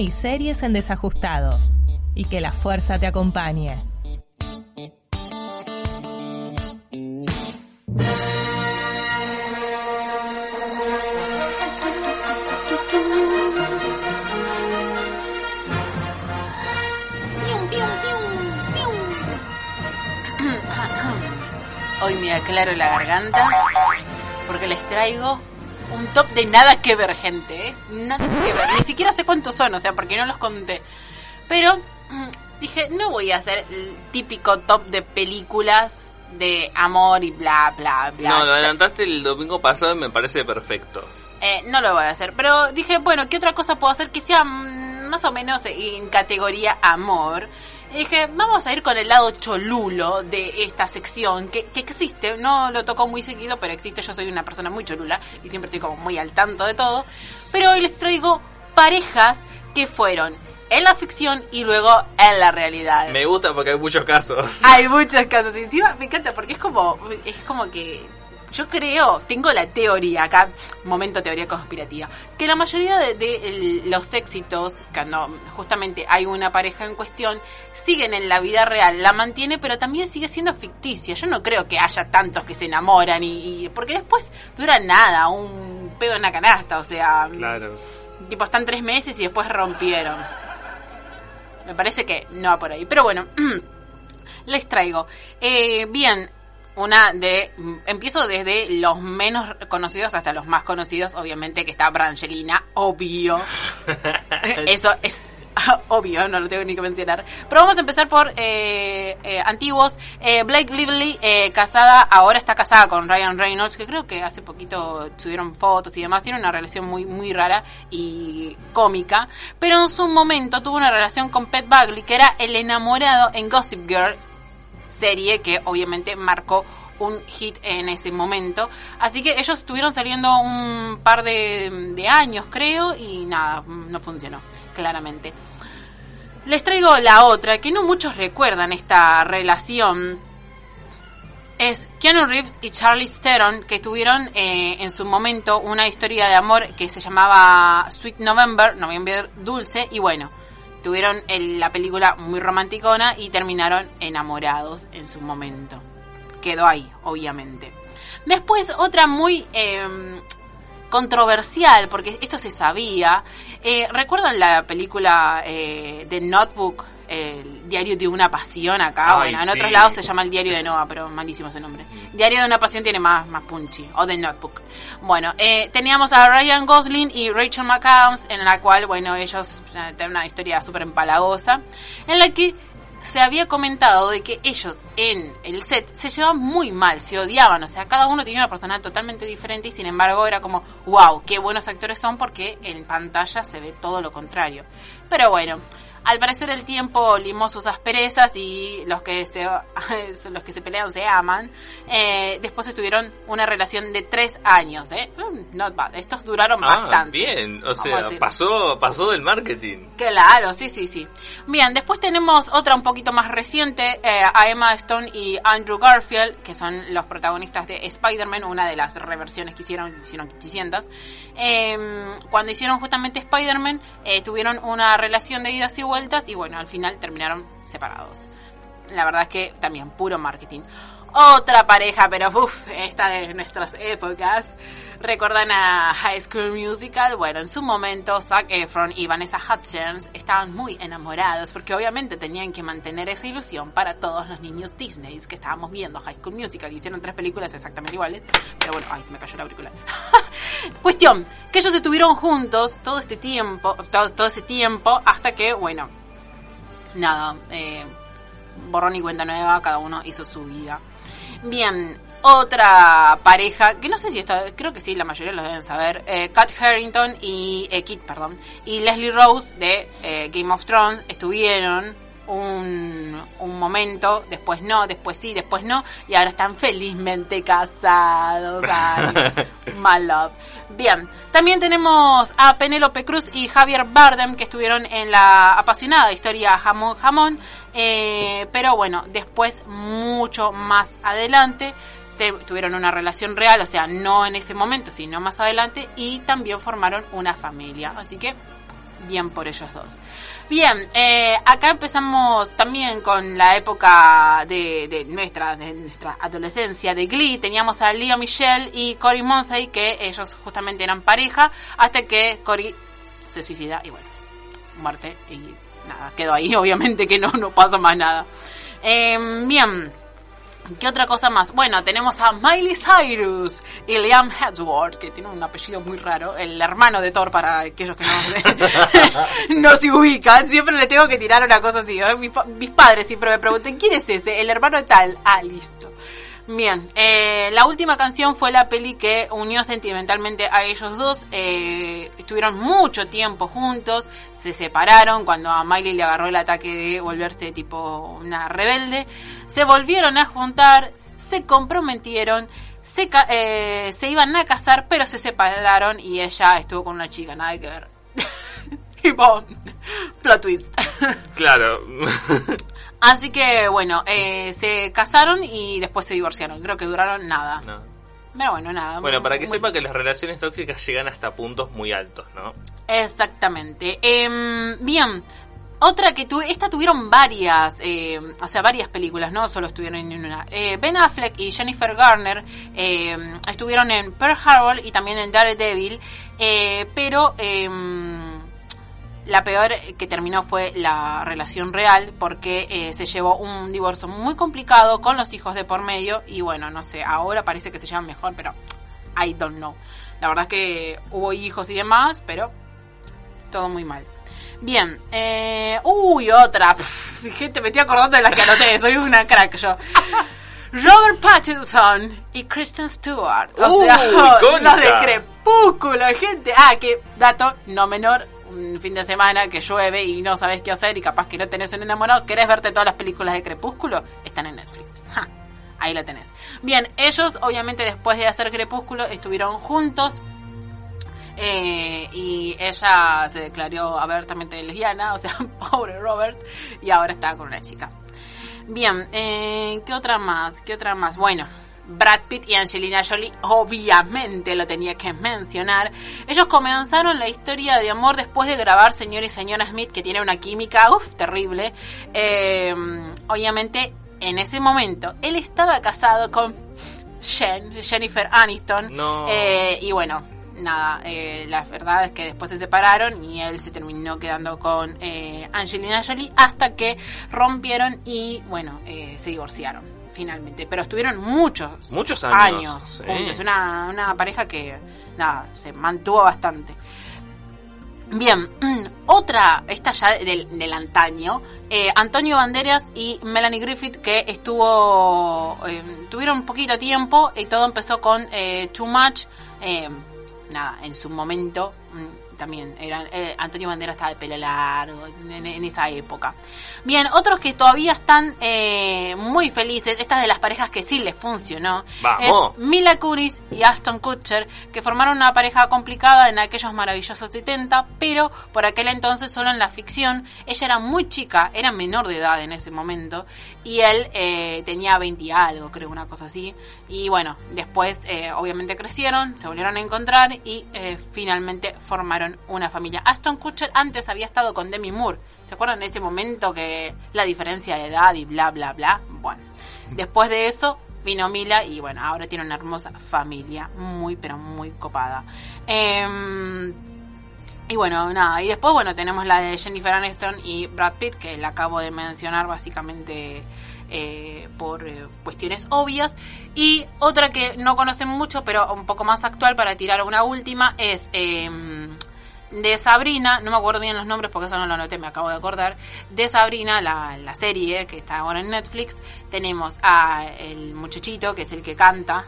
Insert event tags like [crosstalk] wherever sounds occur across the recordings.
Y series en desajustados. Y que la fuerza te acompañe. Hoy me aclaro la garganta porque les traigo un top de nada que ver, gente. ¿eh? Nada que ver. Ni siquiera sé cuántos son, o sea, porque no los conté. Pero mm, dije, no voy a hacer el típico top de películas de amor y bla, bla, bla. No, lo adelantaste el domingo pasado y me parece perfecto. Eh, no lo voy a hacer. Pero dije, bueno, ¿qué otra cosa puedo hacer que sea mm, más o menos en categoría amor? Y dije, vamos a ir con el lado cholulo de esta sección, que, que existe, no lo toco muy seguido, pero existe, yo soy una persona muy cholula y siempre estoy como muy al tanto de todo. Pero hoy les traigo parejas que fueron en la ficción y luego en la realidad. Me gusta porque hay muchos casos. Hay muchos casos. Y encima me encanta porque es como, es como que yo creo, tengo la teoría acá, momento teoría conspirativa, que la mayoría de, los éxitos, cuando justamente hay una pareja en cuestión, siguen en la vida real, la mantiene, pero también sigue siendo ficticia. Yo no creo que haya tantos que se enamoran y, y- porque después dura nada, un pedo en la canasta, o sea, Claro. tipo están tres meses y después rompieron. Me parece que no va por ahí. Pero bueno, [clears throat] les traigo. Eh, bien, una de... Empiezo desde los menos conocidos hasta los más conocidos. Obviamente que está Brangelina, obvio. [laughs] Eso es [laughs] obvio, no lo tengo ni que mencionar. Pero vamos a empezar por eh, eh, antiguos. Eh, Blake Lively, eh, casada, ahora está casada con Ryan Reynolds, que creo que hace poquito subieron fotos y demás. Tiene una relación muy, muy rara y cómica. Pero en su momento tuvo una relación con Pet Bagley, que era el enamorado en Gossip Girl, serie que obviamente marcó un hit en ese momento. Así que ellos estuvieron saliendo un par de, de años, creo, y nada, no funcionó, claramente. Les traigo la otra, que no muchos recuerdan esta relación. Es Keanu Reeves y Charlie Theron, que tuvieron eh, en su momento una historia de amor que se llamaba Sweet November, Noviembre Dulce, y bueno, tuvieron el- la película muy romanticona y terminaron enamorados en su momento. Quedó ahí, obviamente. Después otra muy eh, controversial, porque esto se sabía. Eh, ¿Recuerdan la película eh, The Notebook? El diario de una pasión acá. Ay, bueno, en sí. otros lados se llama el diario de Noah, pero malísimo ese nombre. Diario de una pasión tiene más, más punchy. O The Notebook. Bueno, eh, teníamos a Ryan Gosling y Rachel McAdams, en la cual, bueno, ellos eh, tienen una historia súper empalagosa, en la que se había comentado de que ellos en el set se llevaban muy mal, se odiaban, o sea, cada uno tenía una personalidad totalmente diferente y sin embargo era como, wow, qué buenos actores son porque en pantalla se ve todo lo contrario. Pero bueno, al parecer el tiempo limó sus asperezas y los que se, [laughs] los que se pelean se aman. Eh, después estuvieron una relación de tres años, ¿eh? Mm, Not bad. Estos duraron Ah, bastante. bien. O sea, pasó, pasó del marketing. Claro, sí, sí, sí. Bien, después tenemos otra un poquito más reciente, eh, a Emma Stone y Andrew Garfield, que son los protagonistas de Spider-Man, una de las reversiones que hicieron, hicieron 500. Eh, cuando hicieron justamente Spider-Man, eh, tuvieron una relación de idas y y bueno, al final terminaron separados. La verdad es que también puro marketing. Otra pareja, pero uff, esta de nuestras épocas. ¿Recuerdan a High School Musical? Bueno, en su momento Zac Efron y Vanessa Hudgens estaban muy enamorados porque obviamente tenían que mantener esa ilusión para todos los niños Disney que estábamos viendo High School Musical hicieron tres películas exactamente iguales. Pero bueno, ay, se me cayó la auricular. [laughs] Cuestión, que ellos estuvieron juntos todo este tiempo, todo, todo ese tiempo hasta que, bueno, nada, eh, borrón y cuenta nueva, cada uno hizo su vida. Bien, Otra pareja, que no sé si está, creo que sí, la mayoría lo deben saber, eh, Kat Harrington y, eh, Kit, perdón, y Leslie Rose de eh, Game of Thrones estuvieron un, un momento, después no, después sí, después no, y ahora están felizmente casados. Ay, [laughs] my love. Bien, también tenemos a Penélope Cruz y Javier Bardem que estuvieron en la apasionada historia Jamón Jamón, eh, pero bueno, después mucho más adelante tuvieron una relación real, o sea, no en ese momento, sino más adelante, y también formaron una familia. Así que, bien por ellos dos. Bien, eh, acá empezamos también con la época de, nuestra de nuestra adolescencia de Glee. Teníamos a Leo Michelle y Cory Monthey, que ellos justamente eran pareja, hasta que Cory se suicida y bueno, muerte y nada, quedó ahí. [laughs] Obviamente que no, no pasa más nada. Eh, bien. ¿Qué otra cosa más? Bueno, tenemos a Miley Cyrus y Liam Hemsworth, que tiene un apellido muy raro, el hermano de Thor para aquellos que no, [laughs] no se ubican. Siempre le tengo que tirar una cosa así. ¿eh? Mis, mis padres siempre me preguntan, ¿quién es ese? El hermano de tal. Ah, listo. Bien, eh, la última canción fue la peli que unió sentimentalmente a ellos dos. Eh, estuvieron mucho tiempo juntos, se separaron cuando a Miley le agarró el ataque de volverse tipo una rebelde. Se volvieron a juntar, se comprometieron, se, eh, se iban a casar, pero se separaron y ella estuvo con una chica, nada que ver. [laughs] tipo, plot twist. Claro. [laughs] Así que bueno, eh, se casaron y después se divorciaron. Creo que duraron nada. No. Pero bueno, nada. Bueno, para que muy- sepa que las relaciones tóxicas llegan hasta puntos muy altos, ¿no? Exactamente. Em, bien. Otra que tuve, esta tuvieron varias, eh, o sea, varias películas, no solo estuvieron en una. Eh, ben Affleck y Jennifer Garner eh, estuvieron en Pearl Harbor y también en Daredevil, eh, pero em, la peor que terminó fue la relación real porque eh, se llevó un divorcio muy complicado con los hijos de por medio y bueno, no sé, ahora parece que se llevan mejor, pero I don't know. La verdad es que hubo hijos y demás, pero todo muy mal. Bien, eh, uy, otra. Gente, me estoy acordando de las que anoté, soy una crack yo. [laughs] Robert Pattinson y Kristen Stewart. O Uy, sea, [laughs] los de Crepúsculo, gente. Ah, que dato no menor, un fin de semana que llueve y no sabes qué hacer y capaz que no tenés un enamorado, querés verte todas las películas de Crepúsculo, están en Netflix. Ahí lo tenés. Bien, ellos obviamente después de hacer Crepúsculo estuvieron juntos, eh, y ella se declaró abiertamente lesbiana, o sea, [laughs] pobre Robert, y ahora está con una chica. Bien, eh, ¿qué otra más? ¿Qué otra más? Bueno, Brad Pitt y Angelina Jolie, obviamente lo tenía que mencionar. Ellos comenzaron la historia de amor después de grabar Señor y Señora Smith, que tiene una química, uff, terrible. Eh, obviamente, en ese momento, él estaba casado con Jen- Jennifer Aniston. No. Eh, y bueno, nada, eh, la verdad es que después se separaron y él se terminó quedando con eh, Angelina Jolie hasta que rompieron y bueno, eh, se divorciaron finalmente. Pero estuvieron muchos, Muchos años, sí. juntos. Una, una pareja que nada, se mantuvo bastante. Bien, [clears throat] otra, esta ya del, del antaño, eh, Antonio Banderas y Melanie Griffith que estuvo, eh, tuvieron un poquito tiempo y todo empezó con eh, Too Much, eh, nada, en su momento mm, también eran, eh, Antonio Banderas estaba de pelo largo en, en esa época. Bien, otros que todavía están eh, muy felices, estas de las parejas que sí les funcionó, Vamos. es Mila Kunis y Ashton Kutcher, que formaron una pareja complicada en aquellos maravillosos 70, pero por aquel entonces solo en la ficción. Ella era muy chica, era menor de edad en ese momento, y él eh, tenía 20 y algo, creo, una cosa así. Y bueno, después obviamente crecieron, se volvieron a encontrar y finalmente formaron una familia. Ashton Kutcher antes había estado con Demi Moore. ¿Se acuerdan de ese momento que la diferencia de edad y bla, bla, bla? Bueno, después de eso vino Mila y bueno, ahora tiene una hermosa familia, muy, pero muy copada. Em, y bueno, nada, y después, bueno, tenemos la de Jennifer Aniston y Brad Pitt, que la acabo de mencionar básicamente eh, por eh, cuestiones obvias. Y otra que no conocen mucho, pero un poco más actual para tirar una última, es em, de Sabrina, no me acuerdo bien los nombres porque eso no lo anoté, me acabo de acordar. De Sabrina, la, la serie que está ahora en Netflix, tenemos a el muchachito que es el que canta.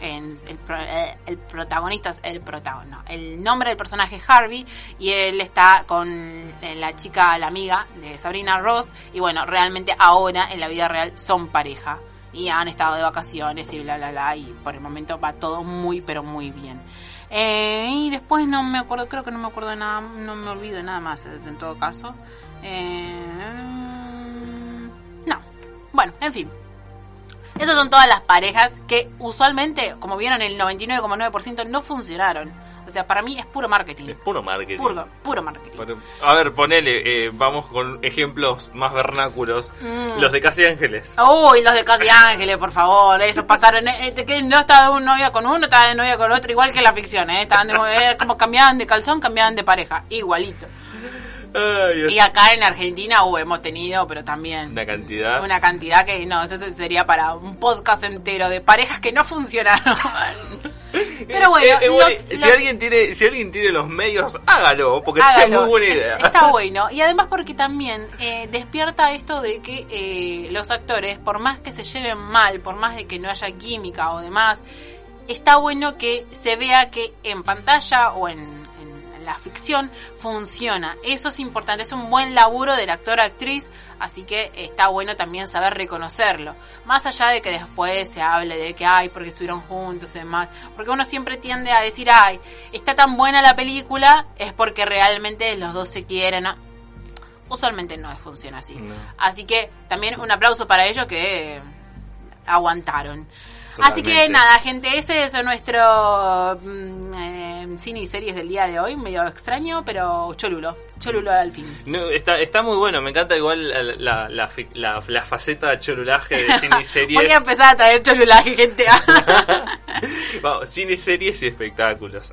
En el, eh, el protagonista es el protagonista, el nombre del personaje es Harvey y él está con eh, la chica, la amiga de Sabrina Ross y bueno, realmente ahora en la vida real son pareja y han estado de vacaciones y bla bla bla y por el momento va todo muy pero muy bien. Eh, y después no me acuerdo, creo que no me acuerdo de nada, no me olvido de nada más eh, en todo caso. Eh, no, bueno, en fin. Esas son todas las parejas que usualmente, como vieron, el 99,9% no funcionaron. O sea, para mí es puro marketing. Es puro marketing. Puro, puro marketing. A ver, ponele, eh, vamos con ejemplos más vernáculos. Mm. Los de Casi Ángeles. Uy, los de Casi Ángeles, por favor, eso [laughs] pasaron, eh, eh, que no estaba de un novia con uno, estaba de novia con otro, igual que en la ficción, eh, estaban de, era como cambiaban de calzón, cambiaban de pareja, igualito. Ay, Y acá en Argentina, uh, hemos tenido, pero también una cantidad. una cantidad que no, eso sería para un podcast entero de parejas que no funcionaron. [laughs] pero bueno, Eh, eh, lo- si lo- alguien tiene, si alguien tiene los medios, hágalo, porque es Hágalo. muy buena idea. Está bueno. Y además porque también eh, despierta esto de que eh, los actores, por más que se lleven mal, por más de que no haya química o demás, está bueno que se vea que en pantalla o en, en la ficción funciona. Eso es importante, es un buen laburo del actor-actriz, así que está bueno también saber reconocerlo. Más allá de que después se hable de que, ay, porque estuvieron juntos y demás. Porque uno siempre tiende a decir, ay, está tan buena la película, es porque realmente los dos se quieren. Usualmente no funciona así. No. Así que también un aplauso para ellos que aguantaron. Así que nada, gente, ese es nuestro mm, eh, cine y series del día de hoy, medio extraño, pero cholulo, cholulo al fin. No, está, está muy bueno, me encanta igual la, la, la, fi- la- la faceta de cholulaje de cine y [laughs] series. Voy a empezar a traer cholulaje, gente. [laughs] [laughs] Vamos, cine, series y espectáculos.